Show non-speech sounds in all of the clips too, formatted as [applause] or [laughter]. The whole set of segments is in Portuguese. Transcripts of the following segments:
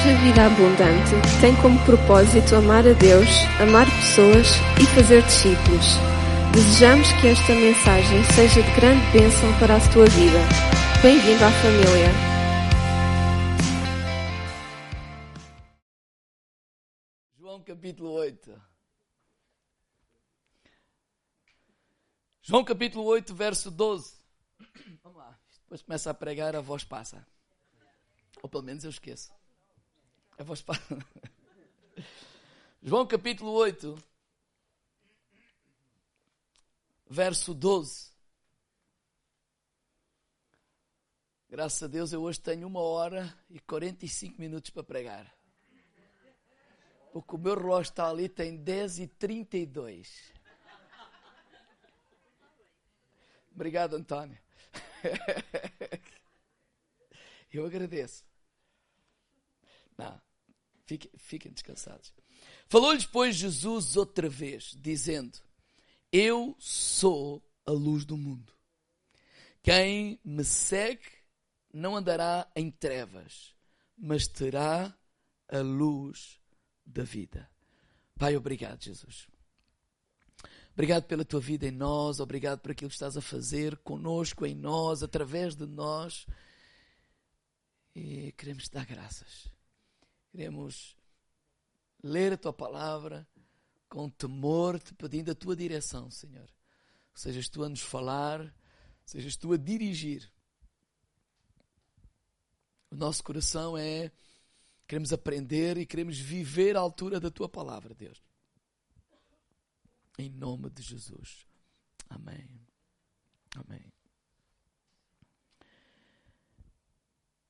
Igreja Vida Abundante tem como propósito amar a Deus, amar pessoas e fazer discípulos. Desejamos que esta mensagem seja de grande bênção para a tua vida. Bem-vindo à família. João capítulo 8. João capítulo 8, verso 12. Vamos lá. Depois começa a pregar, a voz passa. Ou pelo menos eu esqueço. A voz passa. João capítulo 8, verso 12. Graças a Deus eu hoje tenho uma hora e 45 minutos para pregar. Porque o meu relógio está ali, tem 10 e 32. Obrigado, António. [laughs] Eu agradeço. Não, fiquem, fiquem descansados. Falou-lhes, pois, Jesus outra vez, dizendo: Eu sou a luz do mundo. Quem me segue não andará em trevas, mas terá a luz da vida. Pai, obrigado, Jesus. Obrigado pela tua vida em nós, obrigado por aquilo que estás a fazer conosco, em nós, através de nós. E queremos te dar graças. Queremos ler a tua palavra com temor, te pedindo a tua direção, Senhor. sejas tu a nos falar, sejas tu a dirigir. O nosso coração é queremos aprender e queremos viver à altura da tua palavra, Deus. Em nome de Jesus. Amém. Amém.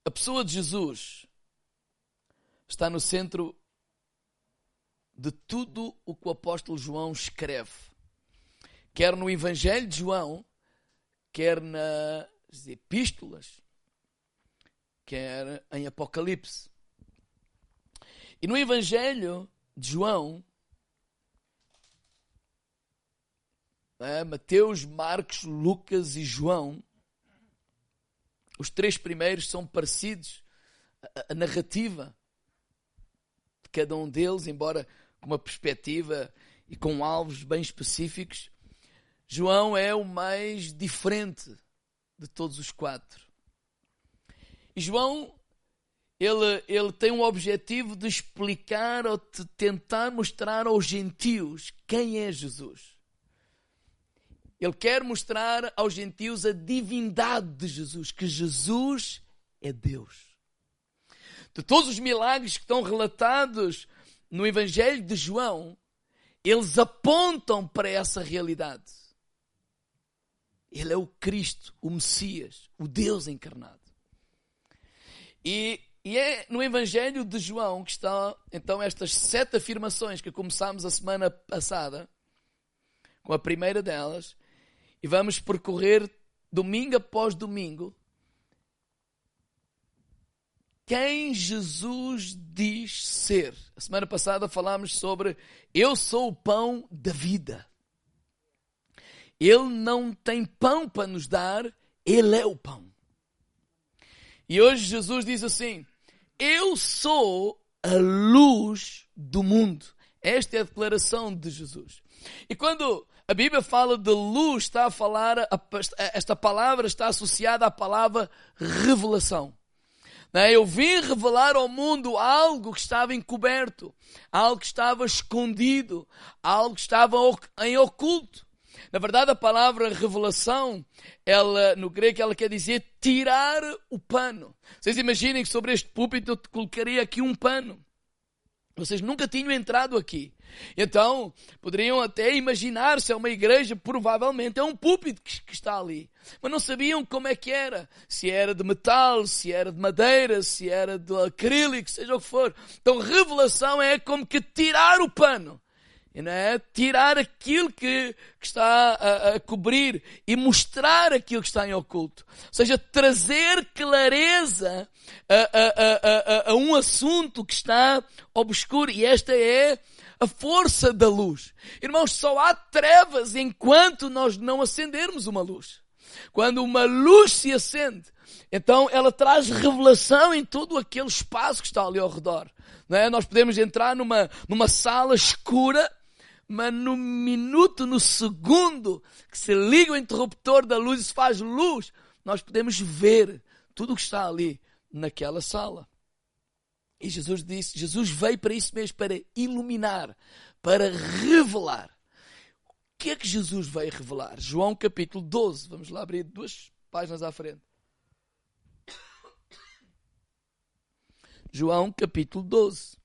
A pessoa de Jesus está no centro de tudo o que o apóstolo João escreve. Quer no Evangelho de João, quer nas epístolas, quer em Apocalipse. E no Evangelho de João, é? Mateus, Marcos, Lucas e João, os três primeiros são parecidos. A, a narrativa de cada um deles, embora com uma perspectiva e com alvos bem específicos, João é o mais diferente de todos os quatro. E João, ele, ele tem um objetivo de explicar ou de tentar mostrar aos gentios quem é Jesus. Ele quer mostrar aos gentios a divindade de Jesus, que Jesus é Deus. De todos os milagres que estão relatados no Evangelho de João, eles apontam para essa realidade. Ele é o Cristo, o Messias, o Deus encarnado. E, e é no Evangelho de João que estão então estas sete afirmações que começámos a semana passada, com a primeira delas, e vamos percorrer domingo após domingo quem Jesus diz ser. A semana passada falámos sobre eu sou o pão da vida. Ele não tem pão para nos dar, ele é o pão. E hoje Jesus diz assim: Eu sou a luz do mundo. Esta é a declaração de Jesus. E quando a Bíblia fala de luz, está a falar, esta palavra está associada à palavra revelação. É? Eu vim revelar ao mundo algo que estava encoberto, algo que estava escondido, algo que estava em oculto. Na verdade, a palavra revelação, ela, no grego, ela quer dizer tirar o pano. Vocês imaginem que sobre este púlpito eu colocaria aqui um pano. Vocês nunca tinham entrado aqui. Então, poderiam até imaginar se é uma igreja, provavelmente é um púlpito que, está ali. Mas não sabiam como é que era. Se era de metal, se era de madeira, se era de acrílico, seja o que for. Então, revelação é como que tirar o pano é? Tirar aquilo que, que está a, a, cobrir e mostrar aquilo que está em oculto. Ou seja, trazer clareza a, a, a, um assunto que está obscuro. E esta é a força da luz. Irmãos, só há trevas enquanto nós não acendermos uma luz. Quando uma luz se acende, então ela traz revelação em todo aquele espaço que está ali ao redor. Não é? Nós podemos entrar numa, numa sala escura, mas no minuto, no segundo que se liga o interruptor da luz e se faz luz, nós podemos ver tudo o que está ali naquela sala. E Jesus disse, Jesus veio para isso mesmo, para iluminar, para revelar. O que é que Jesus veio revelar? João capítulo 12. Vamos lá abrir duas páginas à frente. João capítulo 12.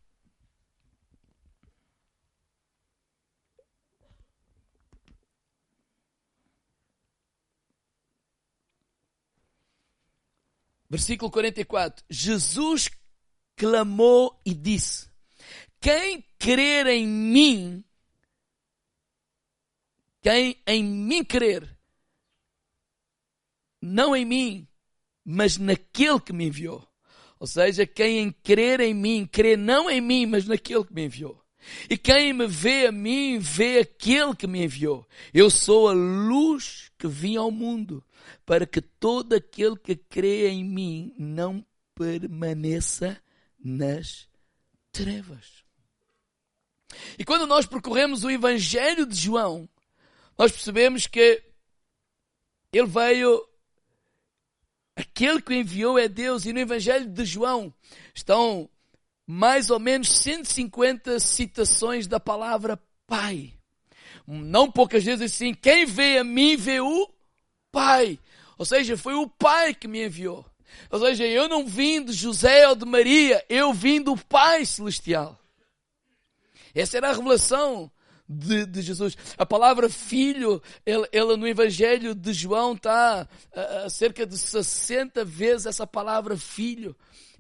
Versículo 44. Jesus clamou e disse: Quem crer em mim, quem em mim crer, não em mim, mas naquele que me enviou. Ou seja, quem em crer em mim, crê não em mim, mas naquele que me enviou. E quem me vê a mim, vê aquele que me enviou. Eu sou a luz que vim ao mundo, para que todo aquele que crê em mim não permaneça nas trevas. E quando nós percorremos o Evangelho de João, nós percebemos que ele veio, aquele que o enviou é Deus, e no Evangelho de João estão mais ou menos 150 citações da palavra Pai. Não poucas vezes assim, quem vê a mim vê o Pai. Ou seja, foi o Pai que me enviou. Ou seja, eu não vim de José ou de Maria, eu vim do Pai Celestial. Essa era a revelação de, de Jesus. A palavra filho, ela, no Evangelho de João está a, a cerca de 60 vezes essa palavra filho.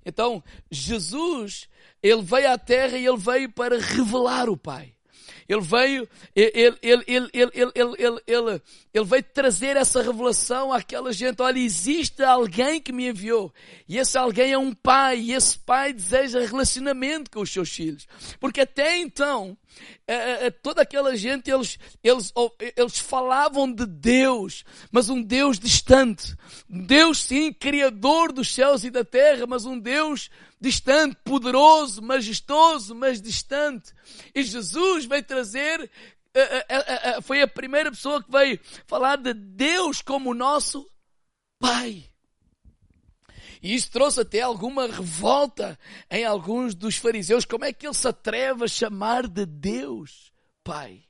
Então, Jesus, ele veio à terra e ele veio para revelar o Pai. Ele veio, ele, ele, ele, ele, ele, ele, ele, ele veio trazer essa revelação àquela gente. Olha, existe alguém que me enviou. E esse alguém é um pai. E esse pai deseja relacionamento com os seus filhos. Porque até então, toda aquela gente, eles, eles, eles falavam de Deus, mas um Deus distante. Deus, sim, criador dos céus e da terra, mas um Deus distante, poderoso, majestoso, mas distante. E Jesus veio trazer, eh, eh, eh, foi a primeira pessoa que veio falar de Deus como nosso Pai. E isso trouxe até alguma revolta em alguns dos fariseus. Como é que ele se atreve a chamar de Deus Pai?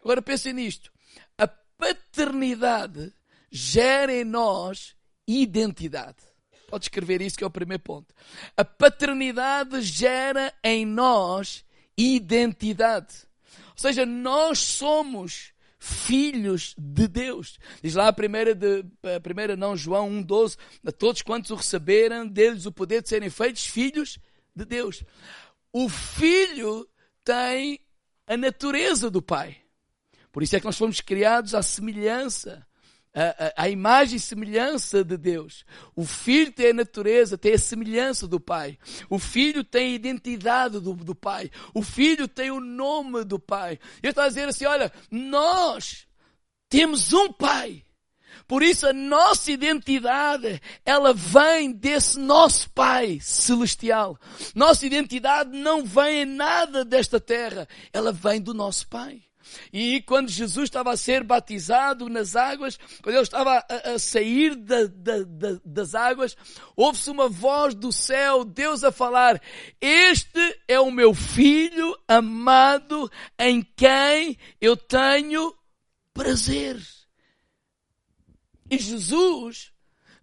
Agora pensem nisto. A paternidade gera em nós identidade. Pode escrever isso que é o primeiro ponto. A paternidade gera em nós identidade. Ou seja, nós somos filhos de Deus. Diz lá a primeira, de, a primeira não, João 1,12, a todos quantos o receberam, deles o poder de serem feitos filhos de Deus. O filho tem a natureza do pai. Por isso é que nós fomos criados à semelhança a, a, a, imagem e semelhança de Deus. O filho tem a natureza, tem a semelhança do pai. O filho tem a identidade do, do pai. O filho tem o nome do pai. Ele está a dizer assim: olha, nós temos um pai. Por isso a nossa identidade, ela vem desse nosso Pai celestial. Nossa identidade não vem em nada desta terra, ela vem do nosso Pai. E quando Jesus estava a ser batizado nas águas, quando ele estava a, a sair da, da, da, das águas, ouve-se uma voz do céu, Deus a falar: Este é o meu filho amado em quem eu tenho prazer. E Jesus,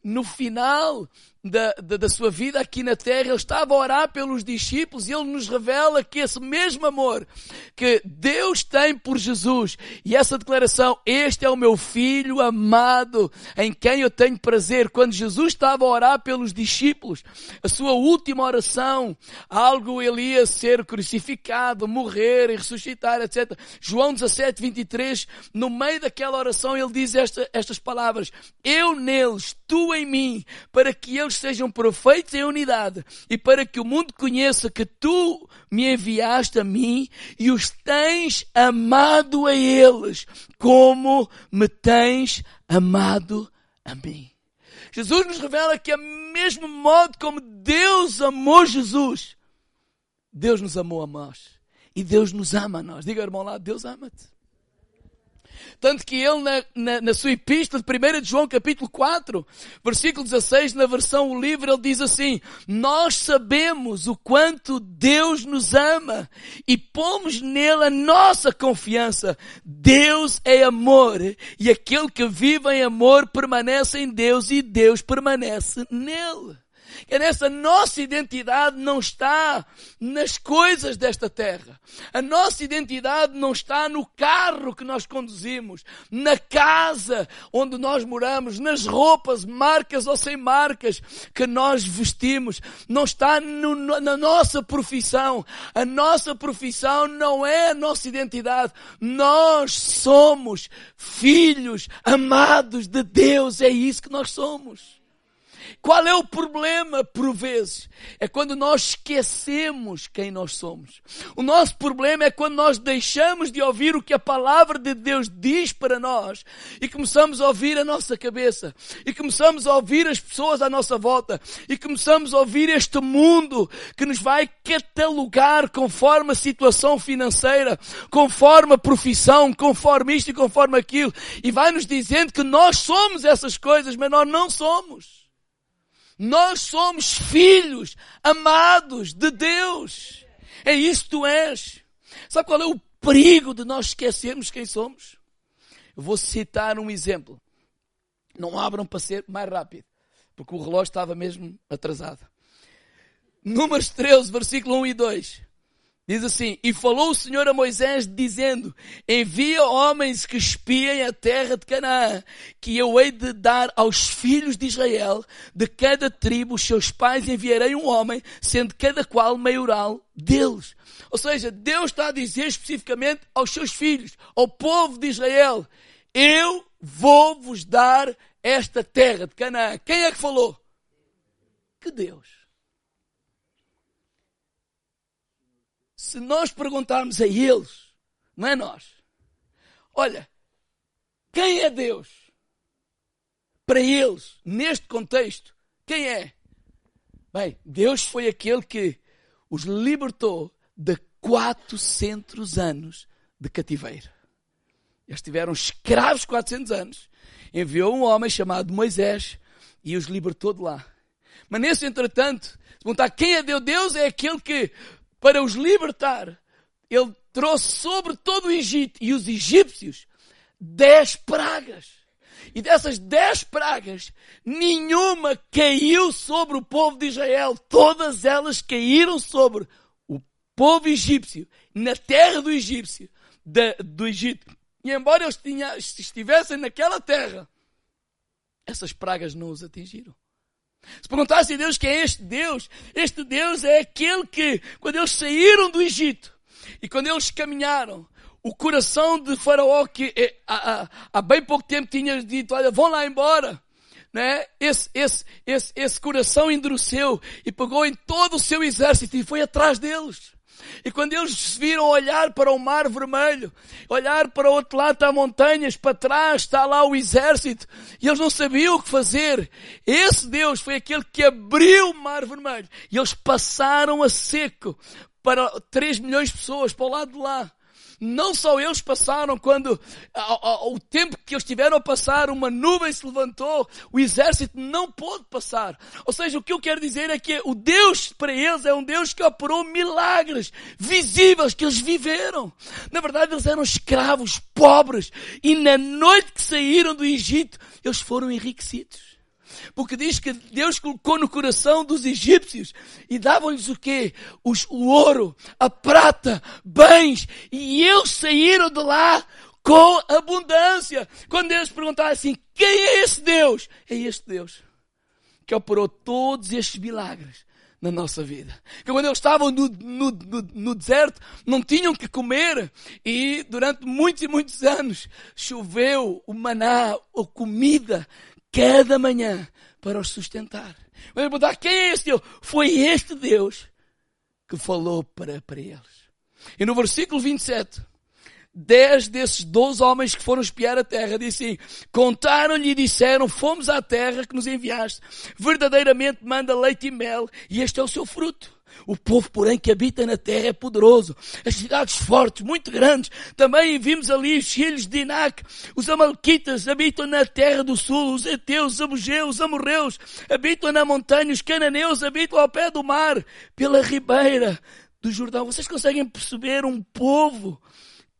no final da, da, da, sua vida aqui na terra, ele estava a orar pelos discípulos e ele nos revela que esse mesmo amor que Deus tem por Jesus e essa declaração, este é o meu filho amado em quem eu tenho prazer. Quando Jesus estava a orar pelos discípulos, a sua última oração, algo ele ia ser crucificado, morrer e ressuscitar, etc. João 17, 23, no meio daquela oração ele diz esta, estas palavras, eu neles, tu em mim, para que eles sejam perfeitos em unidade e para que o mundo conheça que tu me enviaste a mim e os tens amado a eles como me tens amado a mim. Jesus nos revela que, a mesmo modo como Deus amou Jesus, Deus nos amou a nós. E Deus nos ama a nós. Diga, irmão lá, Deus ama-te. Tanto que ele, na, na, na, sua epístola de 1 de João, capítulo 4, versículo 16, na versão livre, ele diz assim, nós sabemos o quanto Deus nos ama e pomos nele a nossa confiança. Deus é amor e aquele que vive em amor permanece em Deus e Deus permanece nele que nessa nossa identidade não está nas coisas desta terra. A nossa identidade não está no carro que nós conduzimos, na casa onde nós moramos, nas roupas, marcas ou sem marcas, que nós vestimos. Não está no, na nossa profissão. A nossa profissão não é a nossa identidade. Nós somos filhos amados de Deus. É isso que nós somos. Qual é o problema, por vezes? É quando nós esquecemos quem nós somos. O nosso problema é quando nós deixamos de ouvir o que a palavra de Deus diz para nós e começamos a ouvir a nossa cabeça e começamos a ouvir as pessoas à nossa volta e começamos a ouvir este mundo que nos vai catalogar conforme a situação financeira, conforme a profissão, conforme isto e conforme aquilo e vai nos dizendo que nós somos essas coisas, mas nós não somos. Nós somos filhos amados de Deus. É isso que tu és. Sabe qual é o perigo de nós esquecermos quem somos? Eu vou citar um exemplo. Não abram para ser mais rápido, porque o relógio estava mesmo atrasado. Números 13, versículo 1 e 2. Diz assim, e falou o Senhor a Moisés dizendo, envia homens que espiem a terra de Canaã, que eu hei de dar aos filhos de Israel, de cada tribo, os seus pais enviarei um homem, sendo cada qual maioral deles. Ou seja, Deus está a dizer especificamente aos seus filhos, ao povo de Israel, eu vou vos dar esta terra de Canaã. Quem é que falou? Que Deus. Se nós perguntarmos a eles, não é nós, olha, quem é Deus? Para eles, neste contexto, quem é? Bem, Deus foi aquele que os libertou de 400 anos de cativeiro. Eles tiveram escravos 400 anos. Enviou um homem chamado Moisés e os libertou de lá. Mas nesse entretanto, se perguntar quem é Deus, Deus é aquele que para os libertar, ele trouxe sobre todo o Egito e os egípcios dez pragas. E dessas dez pragas, nenhuma caiu sobre o povo de Israel. Todas elas caíram sobre o povo egípcio, na terra do egípcio, de, do Egito. E embora eles tinha, estivessem naquela terra, essas pragas não os atingiram. Se perguntasse a Deus quem é este Deus, este Deus é aquele que, quando eles saíram do Egito e quando eles caminharam, o coração de Faraó, que há, há, há bem pouco tempo tinha dito, olha, vão lá embora, né? Esse, esse, esse, esse coração endureceu e pegou em todo o seu exército e foi atrás deles. E quando eles viram olhar para o mar vermelho, olhar para o outro lado está montanhas, para trás está lá o exército, e eles não sabiam o que fazer. Esse Deus foi aquele que abriu o mar vermelho. E eles passaram a seco para 3 milhões de pessoas para o lado de lá. Não só eles passaram quando, ao, tempo que eles tiveram a passar, uma nuvem se levantou, o exército não pôde passar. Ou seja, o que eu quero dizer é que o Deus para eles é um Deus que operou milagres visíveis que eles viveram. Na verdade, eles eram escravos, pobres, e na noite que saíram do Egito, eles foram enriquecidos. Porque diz que Deus colocou no coração dos egípcios e davam-lhes o quê? Os, o ouro, a prata, bens. E eles saíram de lá com abundância. Quando eles perguntaram assim, quem é esse Deus? É este Deus que operou todos estes milagres na nossa vida. Que quando eles estavam no, no, no, no, deserto, não tinham que comer e durante muitos e muitos anos choveu o maná, a comida cada manhã para os sustentar. Vamos perguntar quem é esse Deus? Foi este Deus que falou para, para eles. E no versículo 27 dez desses doze homens que foram espiar a terra, disse assim, contaram-lhe e disseram, fomos à terra que nos enviaste, verdadeiramente manda leite e mel, e este é o seu fruto. O povo, porém, que habita na terra é poderoso. As cidades fortes, muito grandes. Também vimos ali os filhos de Inac. Os Amalquitas habitam na terra do sul. Os Eteus, os Abugeus, os Amorreus habitam na montanha. Os Cananeus habitam ao pé do mar, pela ribeira do Jordão. Vocês conseguem perceber um povo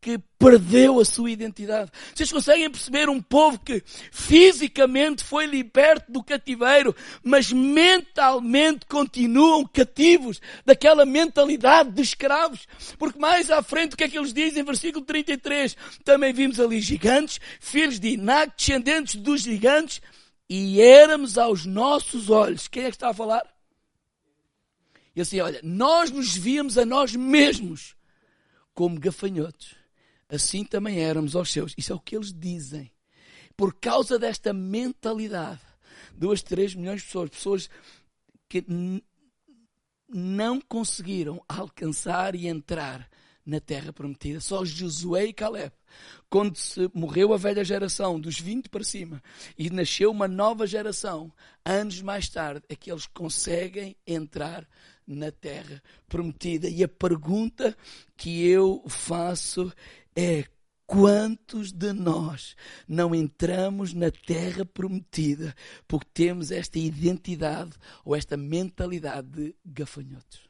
que perdeu a sua identidade. Vocês conseguem perceber um povo que fisicamente foi liberto do cativeiro, mas mentalmente continuam cativos daquela mentalidade de escravos. Porque mais à frente o que é que eles dizem? Versículo 33. Também vimos ali gigantes, filhos de Inak, descendentes dos gigantes, e éramos aos nossos olhos. Quem é que está a falar? E assim, olha, nós nos víamos a nós mesmos como gafanhotos assim também éramos aos seus. Isso é o que eles dizem. Por causa desta mentalidade, duas, três milhões de pessoas, pessoas que não conseguiram alcançar e entrar na terra prometida. Só Josué e Caleb. Quando se morreu a velha geração, dos 20 para cima, e nasceu uma nova geração, anos mais tarde, é que eles conseguem entrar na terra prometida. E a pergunta que eu faço é quantos de nós não entramos na terra prometida porque temos esta identidade ou esta mentalidade de gafanhotos?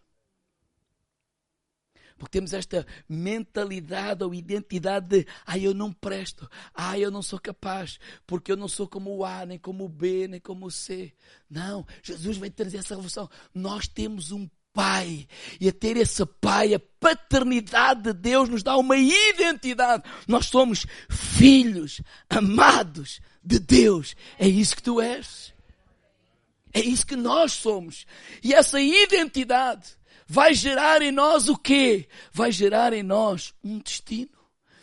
Porque temos esta mentalidade ou identidade de, ah, eu não presto, ah, eu não sou capaz, porque eu não sou como o A, nem como o B, nem como o C. Não, Jesus vai trazer essa revolução. Nós temos um pai. E a ter esse pai, a paternidade de Deus nos dá uma identidade. Nós somos filhos amados de Deus. É isso que tu és. É isso que nós somos. E essa identidade vai gerar em nós o quê? Vai gerar em nós um destino.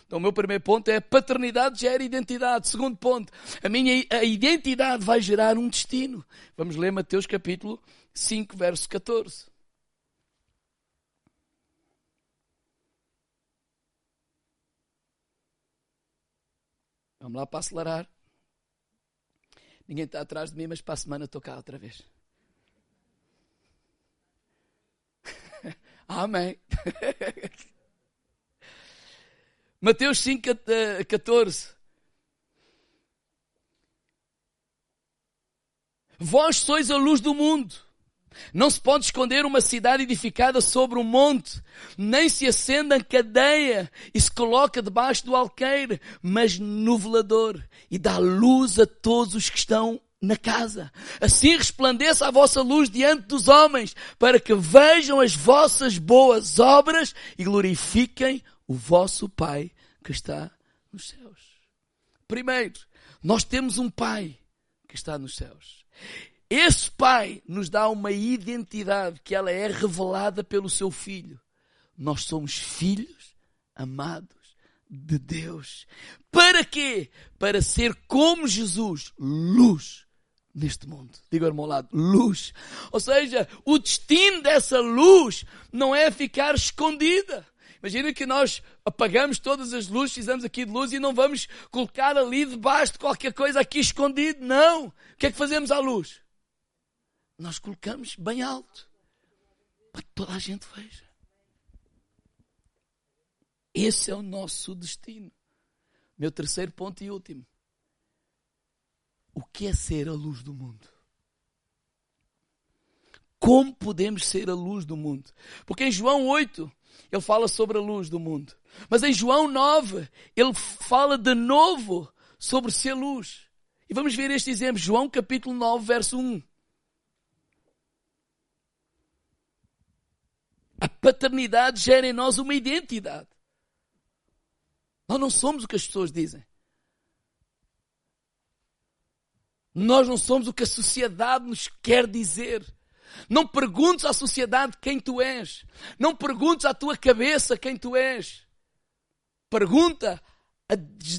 Então, o meu primeiro ponto é a paternidade gera identidade. Segundo ponto, a minha a identidade vai gerar um destino. Vamos ler Mateus capítulo 5, verso 14. Vamos lá para acelerar. Ninguém está atrás de mim, mas para a semana estou cá outra vez. [laughs] Amém. [laughs] Mateus 5, 14. Vós sois a luz do mundo. Não se pode esconder uma cidade edificada sobre um monte, nem se acende a cadeia e se coloca debaixo do alqueire, mas no velador e dá luz a todos os que estão na casa. Assim resplandeça a vossa luz diante dos homens, para que vejam as vossas boas obras e glorifiquem o vosso Pai que está nos céus. Primeiro, nós temos um Pai que está nos céus. Esse Pai nos dá uma identidade que ela é revelada pelo seu Filho. Nós somos filhos amados de Deus. Para quê? Para ser como Jesus, luz neste mundo. Diga ao irmão lado, luz. Ou seja, o destino dessa luz não é ficar escondida. Imagina que nós apagamos todas as luzes, fizemos aqui de luz e não vamos colocar ali debaixo de qualquer coisa aqui escondido. Não. O que é que fazemos à luz? Nós colocamos bem alto para que toda a gente veja. Esse é o nosso destino. Meu terceiro ponto e último. O que é ser a luz do mundo? Como podemos ser a luz do mundo? Porque em João 8, ele fala sobre a luz do mundo. Mas em João 9, ele fala de novo sobre ser luz. E vamos ver este exemplo. João capítulo 9, verso 1. A paternidade gera em nós uma identidade. Nós não somos o que as pessoas dizem. Nós não somos o que a sociedade nos quer dizer. Não perguntes à sociedade quem tu és. Não perguntes à tua cabeça quem tu és. Pergunta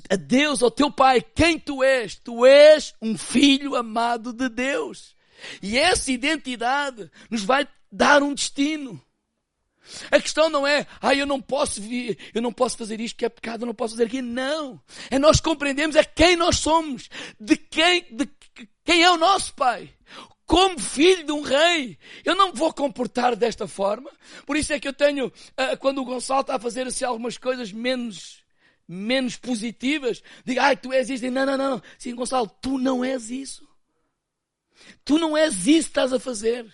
a Deus, ao teu Pai, quem tu és. Tu és um filho amado de Deus. E essa identidade nos vai dar um destino. A questão não é, ah, eu não posso vir, eu não posso fazer isto que é pecado, eu não posso fazer aquilo. Não. É nós compreendemos é quem nós somos, de quem, de quem é o nosso Pai. Como filho de um rei, eu não vou comportar desta forma. Por isso é que eu tenho, quando o Gonçalo está a fazer assim algumas coisas menos, menos positivas, digo, ai, tu és isto. Não, não, não. Sim, Gonçalo, tu não és isso. Tu não és isso que estás a fazer.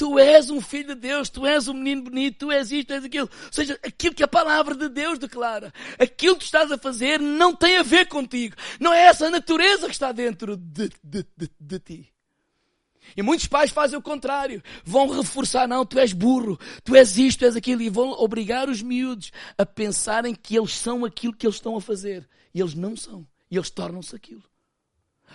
Tu és um filho de Deus, tu és um menino bonito, tu és isto, tu és aquilo. Ou seja, aquilo que a palavra de Deus declara, aquilo que estás a fazer não tem a ver contigo. Não é essa natureza que está dentro de, de, de, de ti. E muitos pais fazem o contrário. Vão reforçar, não, tu és burro, tu és isto, tu és aquilo. E vão obrigar os miúdos a pensarem que eles são aquilo que eles estão a fazer. E eles não são. E eles tornam-se aquilo.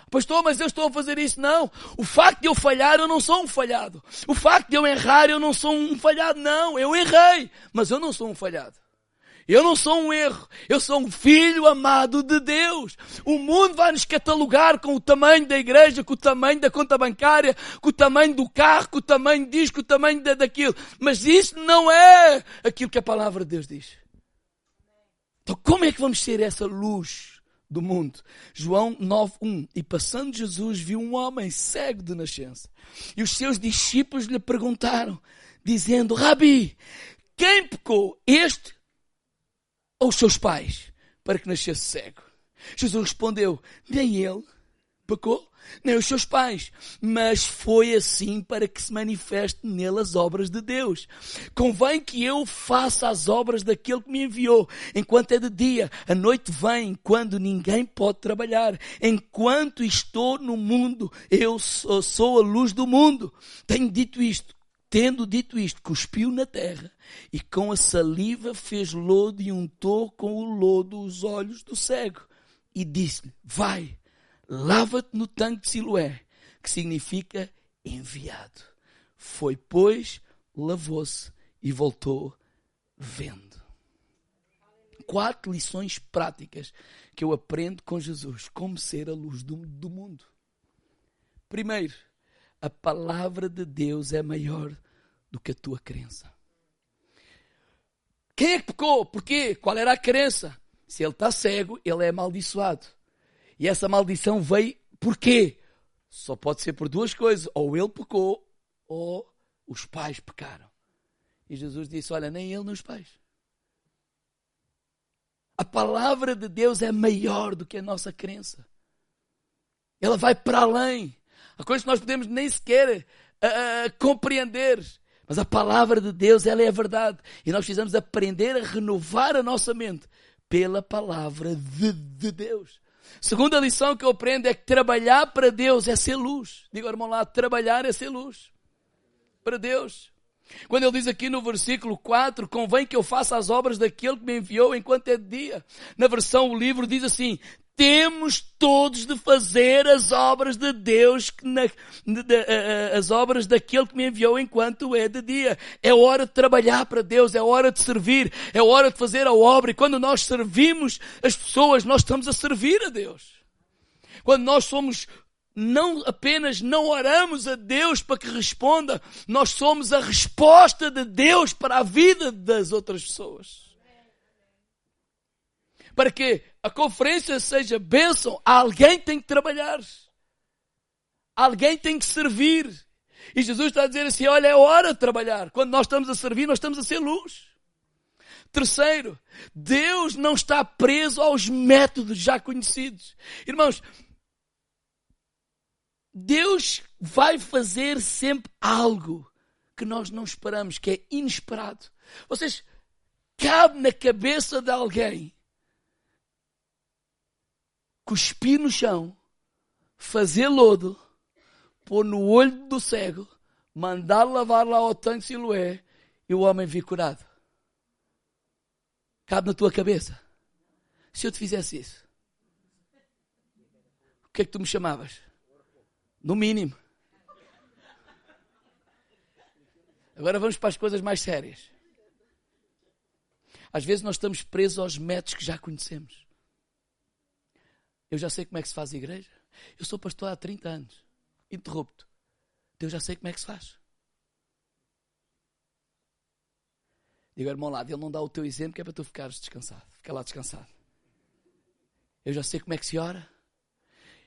Pastor, mas eu estou a fazer isso. Não. O facto de eu falhar, eu não sou um falhado. O facto de eu errar, eu não sou um falhado. Não, eu errei. Mas eu não sou um falhado. Eu não sou um erro. Eu sou um filho amado de Deus. O mundo vai nos catalogar com o tamanho da igreja, com o tamanho da conta bancária, com o tamanho do carro, com o tamanho disso, com o tamanho daquilo. Mas isso não é aquilo que a palavra de Deus diz. Então como é que vamos ser essa luz? Do mundo. João 9:1. E passando Jesus viu um homem cego de nascença. E os seus discípulos lhe perguntaram, dizendo: Rabi, quem pecou, este ou os seus pais, para que nascesse cego? Jesus respondeu: Nem ele pecou, nem os seus pais, mas foi assim para que se manifeste nele as obras de Deus. Convém que eu faça as obras daquele que me enviou, enquanto é de dia, a noite vem, quando ninguém pode trabalhar. Enquanto estou no mundo, eu sou, a luz do mundo. Tenho dito isto. Tendo dito isto, cuspiu na terra e com a saliva fez lodo e untou com o lodo os olhos do cego e disse-lhe: Vai, lava-te no tanque de Siloé, que significa enviado. Foi, pois, lavou-se e voltou vendo. Quatro lições práticas que eu aprendo com Jesus, como ser a luz do, do mundo. Primeiro, a palavra de Deus é maior do que a tua crença. Quem é que pecou? Porquê? Qual era a crença? Se ele está cego, ele é amaldiçoado. E essa maldição veio por quê? Só pode ser por duas coisas. Ou ele pecou, ou os pais pecaram. E Jesus disse: Olha, nem ele nem os pais. A palavra de Deus é maior do que a nossa crença. Ela vai para além. Há coisas que nós podemos nem sequer uh, compreender. Mas a palavra de Deus, ela é a verdade. E nós precisamos aprender a renovar a nossa mente pela palavra de, de Deus. Segunda lição que eu aprendo é que trabalhar para Deus é ser luz. Diga, irmão lá, trabalhar é ser luz. Para Deus. Quando ele diz aqui no versículo 4, convém que eu faça as obras daquele que me enviou enquanto é de dia. Na versão o livro diz assim, temos todos de fazer as obras de Deus, na, de, de, as obras daquele que me enviou enquanto é de dia. É hora de trabalhar para Deus, é hora de servir, é hora de fazer a obra. E quando nós servimos as pessoas, nós estamos a servir a Deus. Quando nós somos não apenas não oramos a Deus para que responda, nós somos a resposta de Deus para a vida das outras pessoas para que a conferência seja bênção, alguém tem que trabalhar. Alguém tem que servir. E Jesus está a dizer assim: olha, é hora de trabalhar. Quando nós estamos a servir, nós estamos a ser luz. Terceiro, Deus não está preso aos métodos já conhecidos. Irmãos, Deus vai fazer sempre algo que nós não esperamos, que é inesperado. Vocês, cabe na cabeça de alguém cuspir no chão, fazer lodo, pôr no olho do cego, mandar lavar lá ao tanque Siloé e o homem vir curado. Cabe na tua cabeça. Se eu te fizesse isso, o que é que tu me chamavas? No mínimo. Agora vamos para as coisas mais sérias. Às vezes nós estamos presos aos métodos que já conhecemos. Eu já sei como é que se faz a igreja. Eu sou pastor há 30 anos. Interrupto. Eu já sei como é que se faz. Digo, irmão lado, ele não dá o teu exemplo que é para tu ficares descansado. Fica lá descansado. Eu já sei como é que se ora.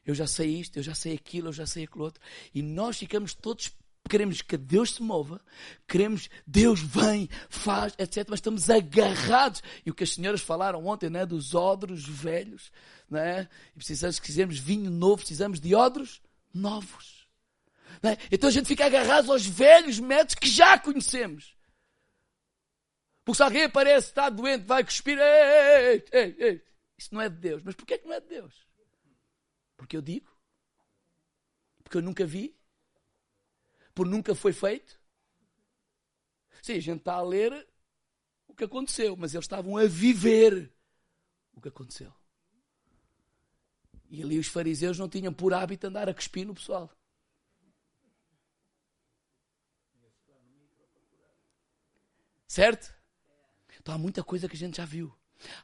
Eu já sei isto, eu já sei aquilo, eu já sei aquilo outro. E nós ficamos todos queremos que Deus se mova, queremos Deus vem, faz, etc. Mas estamos agarrados. E o que as senhoras falaram ontem, né, dos odros velhos, né? E precisamos, quisermos vinho novo, precisamos de odros novos. Né? Então a gente fica agarrado aos velhos métodos que já conhecemos. Porque se alguém aparece, está doente, vai cuspir, ei, ei, ei, isso não é de Deus. Mas porquê que não é de Deus? Porque eu digo? Porque eu nunca vi? Por nunca foi feito? Sim, a gente está a ler o que aconteceu, mas eles estavam a viver o que aconteceu. E ali os fariseus não tinham por hábito andar a cuspir no pessoal. Certo? Então há muita coisa que a gente já viu.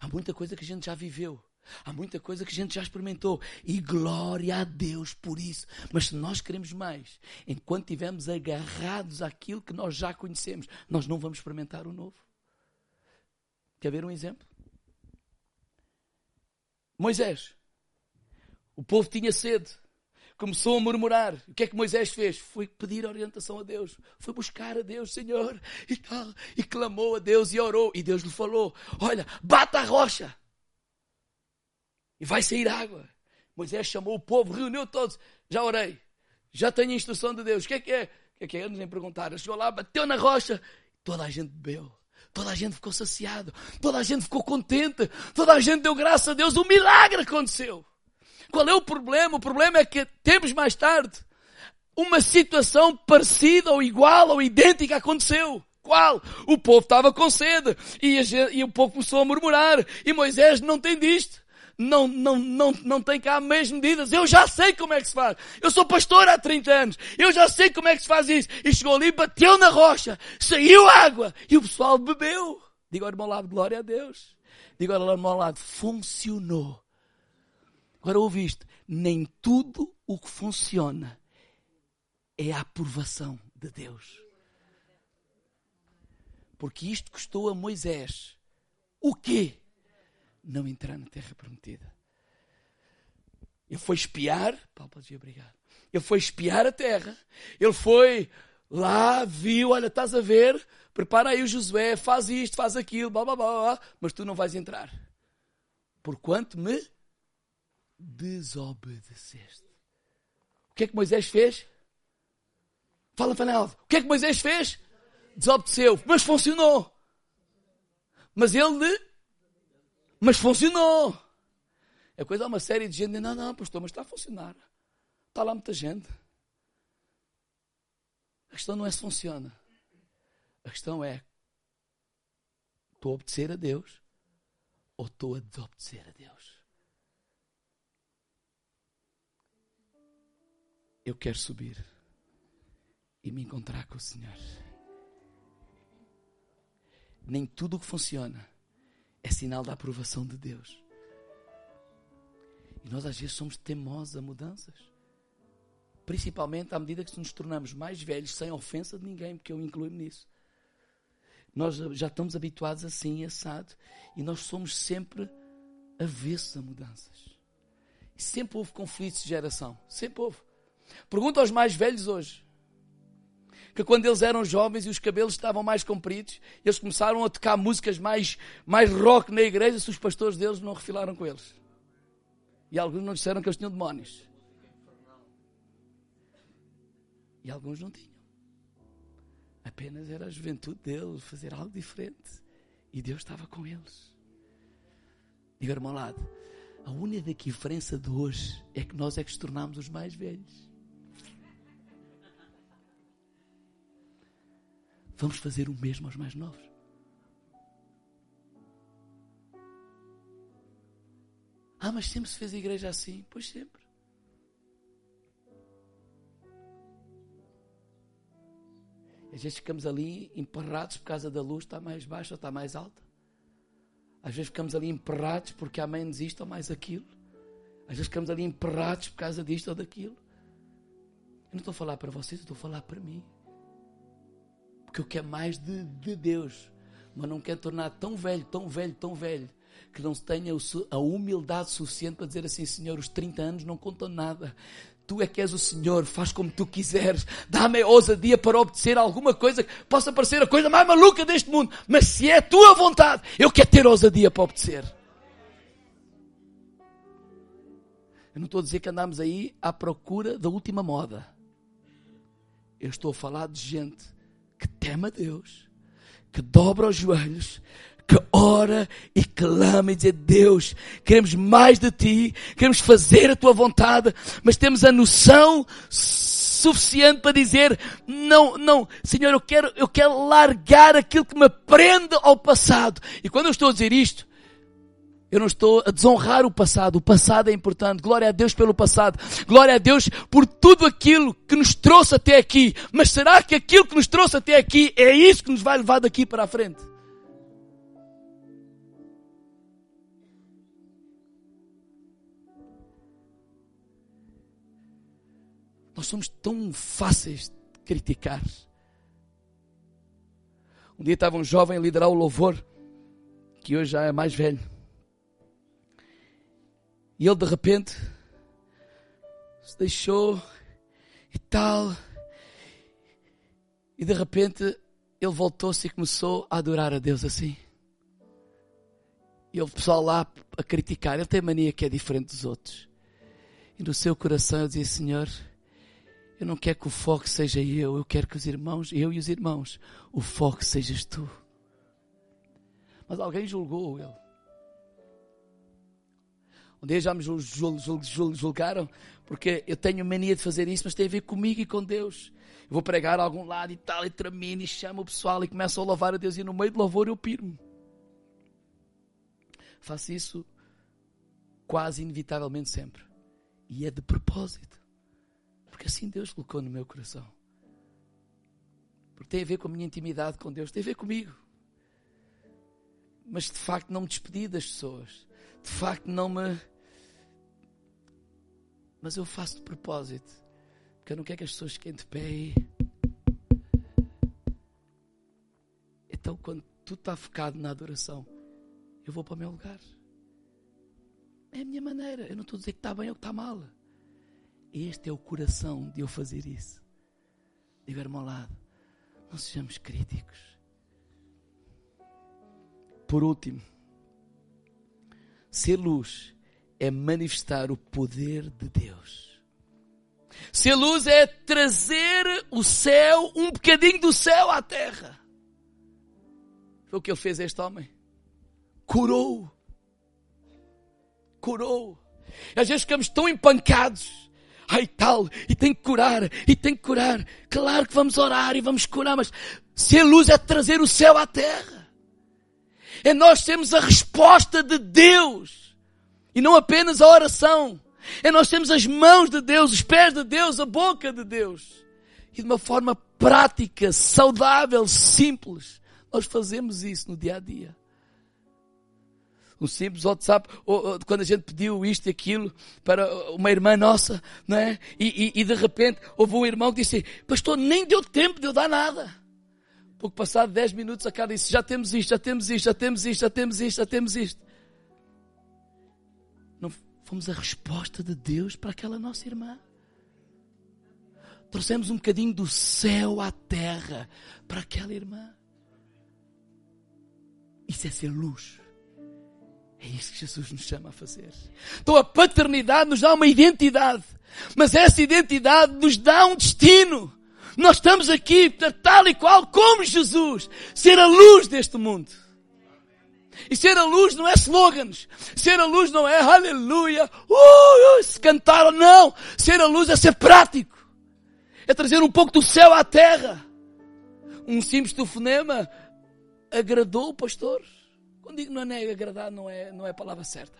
Há muita coisa que a gente já viveu. Há muita coisa que a gente já experimentou e glória a Deus por isso. Mas se nós queremos mais, enquanto estivermos agarrados àquilo que nós já conhecemos, nós não vamos experimentar o novo. Quer ver um exemplo? Moisés. O povo tinha sede. Começou a murmurar. O que é que Moisés fez? Foi pedir orientação a Deus. Foi buscar a Deus, Senhor, e tal. E clamou a Deus e orou. E Deus lhe falou: Olha, bata a rocha e vai sair água. Moisés chamou o povo, reuniu todos. Já orei, já tenho a instrução de Deus. O que é que é? O que é que é? Eles nem perguntaram. Chegou lá, bateu na rocha, toda a gente bebeu. Toda a gente ficou saciado, toda a gente ficou contente, toda a gente deu graças a Deus, um milagre aconteceu. Qual é o problema? O problema é que tempos mais tarde, uma situação parecida ou igual ou idêntica aconteceu. Qual? O povo estava com sede e, gente, e o povo começou a murmurar e Moisés não tem disto não, não, não, não tem cá meias medidas. Eu já sei como é que se faz. Eu sou pastor há 30 anos. Eu já sei como é que se faz isso. E chegou ali, bateu na rocha, saiu água e o pessoal bebeu. Digo ao irmão lado, glória a Deus. Digo ao irmão lado, funcionou. Agora ouviste, nem tudo o que funciona é a aprovação de Deus. Porque isto custou a Moisés o quê? Não entrar na terra prometida. Ele foi espiar, Paulo pode dizer obrigado. Ele foi espiar a terra. Ele foi lá, viu, olha, estás a ver, prepara aí o Josué, faz isto, faz aquilo, blá, blá, blá, blá, mas tu não vais entrar. Porquanto me desobedeceste. O que é que Moisés fez? Fala, Fanaldo. O que é que Moisés fez? Desobedeceu. Mas funcionou. Mas ele mas funcionou. É coisa, há uma série de gente, não, não, pastor, mas está a funcionar. Está lá muita gente. A questão não é se funciona. A questão é, estou a obedecer a Deus ou estou a desobedecer a Deus? Eu quero subir e me encontrar com o Senhor. Nem tudo o que funciona é sinal da aprovação de Deus. E nós às vezes somos teimosos a mudanças. Principalmente à medida que nos tornamos mais velhos, sem ofensa de ninguém, porque eu incluo-me nisso. Nós já estamos habituados assim, assado, e nós somos sempre avessos a mudanças. E sempre houve conflitos de geração. Sempre houve. Pergunta aos mais velhos hoje que quando eles eram jovens e os cabelos estavam mais compridos, eles começaram a tocar músicas mais, mais rock na igreja, se os pastores deles não refilaram com eles. E alguns não disseram que eles tinham demónios. E alguns não tinham. Apenas era a juventude deles, fazer algo diferente. E Deus estava com eles. Diga, irmão lado, a única diferença de hoje é que nós é que nos tornamos os mais velhos. Vamos fazer o mesmo aos mais novos. Ah, mas sempre se fez a igreja assim. Pois sempre. Às vezes ficamos ali emperrados por causa da luz, está mais baixa ou está mais alta. Às vezes ficamos ali emperrados porque há menos isto ou mais aquilo. Às vezes ficamos ali emperrados por causa disto ou daquilo. Eu não estou a falar para vocês, eu estou a falar para mim porque eu quero mais de, de Deus mas não quer tornar tão velho, tão velho, tão velho, que não tenha a humildade suficiente para dizer assim: Senhor, os 30 anos não contam nada. Tu é que és o Senhor, faz como tu quiseres, dá-me a ousadia para obedecer alguma coisa que possa parecer a coisa mais maluca deste mundo, mas se é a tua vontade, eu quero ter ousadia para obedecer. Eu não estou a dizer que andamos aí à procura da última moda. Eu estou a falar de gente que teme a Deus, que dobra os joelhos, que ora e clama e diz: Deus, queremos mais de ti, queremos fazer a tua vontade, mas temos a noção suficiente para dizer: não, não, Senhor, eu quero, eu quero largar aquilo que me prende ao passado. E quando eu estou a dizer isto, eu não estou a desonrar o passado. O passado é importante. Glória a Deus pelo passado. Glória a Deus por tudo aquilo que nos trouxe até aqui. Mas será que aquilo que nos trouxe até aqui é isso que nos vai levar daqui para a frente? Nós somos tão fáceis de criticar. Um dia estava um jovem a liderar o louvor, que hoje já é mais velho. E ele de repente se deixou e tal. E de repente ele voltou-se e começou a adorar a Deus assim. E o pessoal lá a criticar. Ele tem mania que é diferente dos outros. E no seu coração eu dizia: Senhor, eu não quero que o foco seja eu, eu quero que os irmãos, eu e os irmãos, o foco sejas tu. Mas alguém julgou ele. Um dia já me jul, jul, jul, julgaram, porque eu tenho mania de fazer isso, mas tem a ver comigo e com Deus. Eu vou pregar a algum lado e tal, e termino, e chamo o pessoal e começo a louvar a Deus, e no meio do louvor eu piro-me. Faço isso quase inevitavelmente sempre. E é de propósito. Porque assim Deus colocou no meu coração. Porque tem a ver com a minha intimidade com Deus, tem a ver comigo. Mas de facto não me despedi das pessoas. De facto não me. Mas eu faço de propósito. Porque eu não quero que as pessoas fiquem de pé e. Então quando tu está focado na adoração, eu vou para o meu lugar. É a minha maneira. Eu não estou a dizer que está bem ou que está mal. Este é o coração de eu fazer isso. Diga ao lado, não sejamos críticos. Por último, ser luz é manifestar o poder de Deus. Ser luz é trazer o céu, um bocadinho do céu à terra. Foi o que ele fez a este homem. Curou. Curou. Às vezes ficamos tão empancados ai tal, e tem que curar, e tem que curar. Claro que vamos orar e vamos curar, mas ser luz é trazer o céu à terra. É nós termos a resposta de Deus. E não apenas a oração. É nós termos as mãos de Deus, os pés de Deus, a boca de Deus. E de uma forma prática, saudável, simples. Nós fazemos isso no dia a dia um simples WhatsApp, ou, ou, quando a gente pediu isto e aquilo para uma irmã nossa, não é? E, e, e, de repente houve um irmão que disse, pastor, nem deu tempo de eu dar nada. Pouco passado 10 minutos a cara disse, já temos isto, já temos isto, já temos isto, já temos isto, já temos isto. Não fomos a resposta de Deus para aquela nossa irmã. Trouxemos um bocadinho do céu à terra para aquela irmã. Isso é ser luz. É isso que Jesus nos chama a fazer. Então a paternidade nos dá uma identidade. Mas essa identidade nos dá um destino. Nós estamos aqui, tal e qual como Jesus, ser a luz deste mundo. E ser a luz não é slogans. Ser a luz não é aleluia, uh, uh, se cantar, não. Ser a luz é ser prático. É trazer um pouco do céu à terra. Um simples telefonema agradou o pastor. Quando digo não é agradar, não é, não é a palavra certa.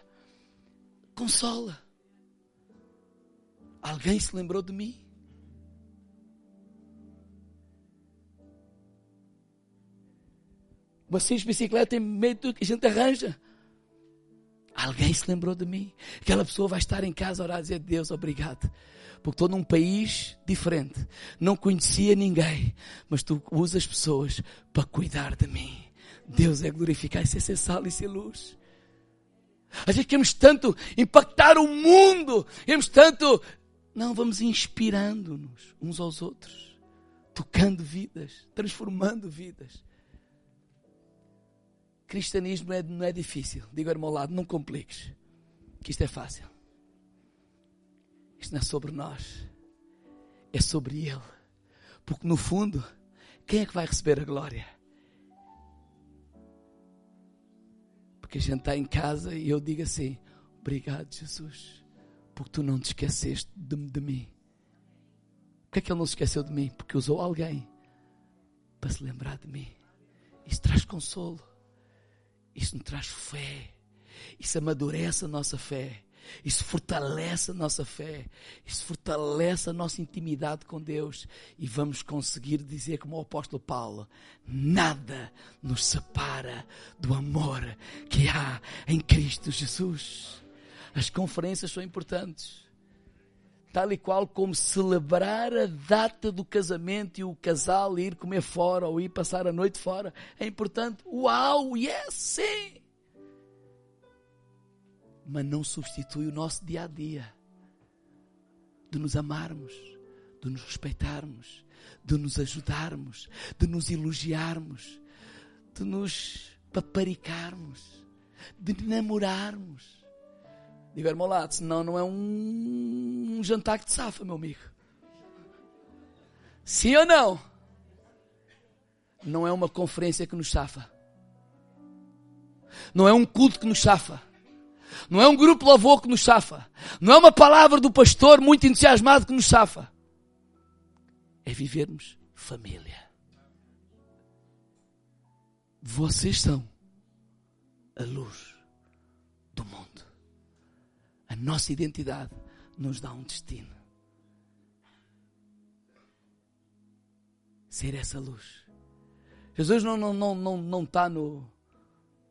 Consola. Alguém se lembrou de mim? Uma simples bicicleta em meio do que a gente arranja. Alguém se lembrou de mim. Aquela pessoa vai estar em casa a orar e dizer: Deus, obrigado. Porque estou num país diferente. Não conhecia ninguém. Mas tu usas pessoas para cuidar de mim Deus é glorificado, isso é ser sal e ser luz. Às vezes queremos tanto impactar o mundo, queremos tanto. Não, vamos inspirando-nos uns aos outros, tocando vidas, transformando vidas. Cristianismo não é, não é difícil. Diga ao irmão lado, não compliques, que isto é fácil. Isto não é sobre nós, é sobre Ele. Porque no fundo, quem é que vai receber a glória? Porque a gente está em casa e eu digo assim: Obrigado, Jesus, porque tu não te esqueceste de, de mim. Porquê é que ele não se esqueceu de mim? Porque usou alguém para se lembrar de mim. Isso traz consolo. Isso nos traz fé. Isso amadurece a nossa fé. Isso fortalece a nossa fé. Isso fortalece a nossa intimidade com Deus. E vamos conseguir dizer, como o apóstolo Paulo: nada nos separa do amor que há em Cristo Jesus. As conferências são importantes. Tal e qual como celebrar a data do casamento e o casal ir comer fora ou ir passar a noite fora. É importante. Uau, yes, sim! mas não substitui o nosso dia a dia de nos amarmos, de nos respeitarmos, de nos ajudarmos, de nos elogiarmos, de nos paparicarmos, de namorarmos. Diga, irmão lado, senão não é um, um jantar que te safa, meu amigo. Sim ou não? Não é uma conferência que nos safa. Não é um culto que nos safa. Não é um grupo louvor que nos safa. Não é uma palavra do pastor muito entusiasmado que nos safa. É vivermos família. Vocês são a luz do mundo. A nossa identidade nos dá um destino. Ser essa luz. Jesus não, não, não, não, não está no,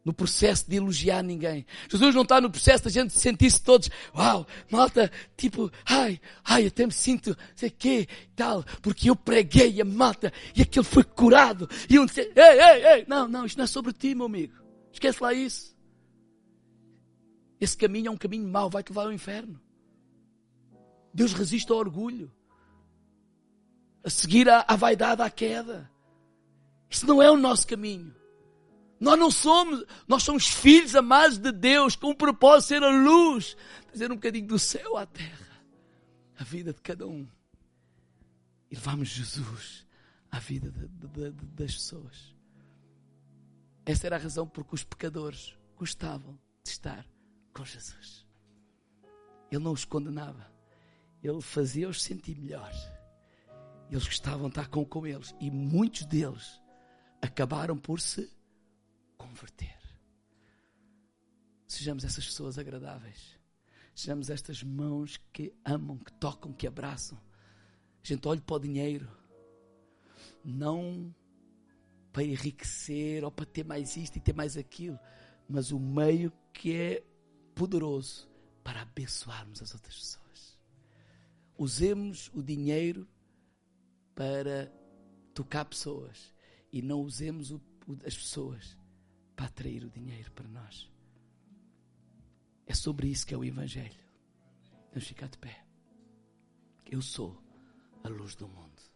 no processo de elogiar ninguém. Jesus não está no processo da gente sentir-se todos, uau, malta, tipo, ai, ai, até me sinto, sei quê, tal, porque eu preguei a malta e aquele foi curado. E um disse, ei, ei, ei, não, não, isto não é sobre ti, meu amigo. Esquece lá isso. Esse caminho é um caminho mau, vai-te levar ao inferno. Deus resiste ao orgulho. A seguir à, à vaidade, à queda. Isso não é o nosso caminho. Nós não somos, nós somos filhos amados de Deus, com o propósito de ser a luz, trazer um bocadinho do céu à terra, a vida de cada um. E levamos Jesus à vida de, de, de, das pessoas. Essa era a razão porque os pecadores gostavam de estar com Jesus. Ele não os condenava, ele fazia-os sentir melhor. Eles gostavam de estar com, com eles e muitos deles acabaram por se converter. Sejamos essas pessoas agradáveis. Sejamos estas mãos que amam, que tocam, que abraçam. A gente olha para o dinheiro, não para enriquecer ou para ter mais isto e ter mais aquilo, mas o meio que é poderoso para abençoarmos as outras pessoas. Usemos o dinheiro para tocar pessoas e não usemos o, as pessoas para atrair o dinheiro para nós. É sobre isso que é o Evangelho. Vamos ficar de pé. Eu sou a luz do mundo.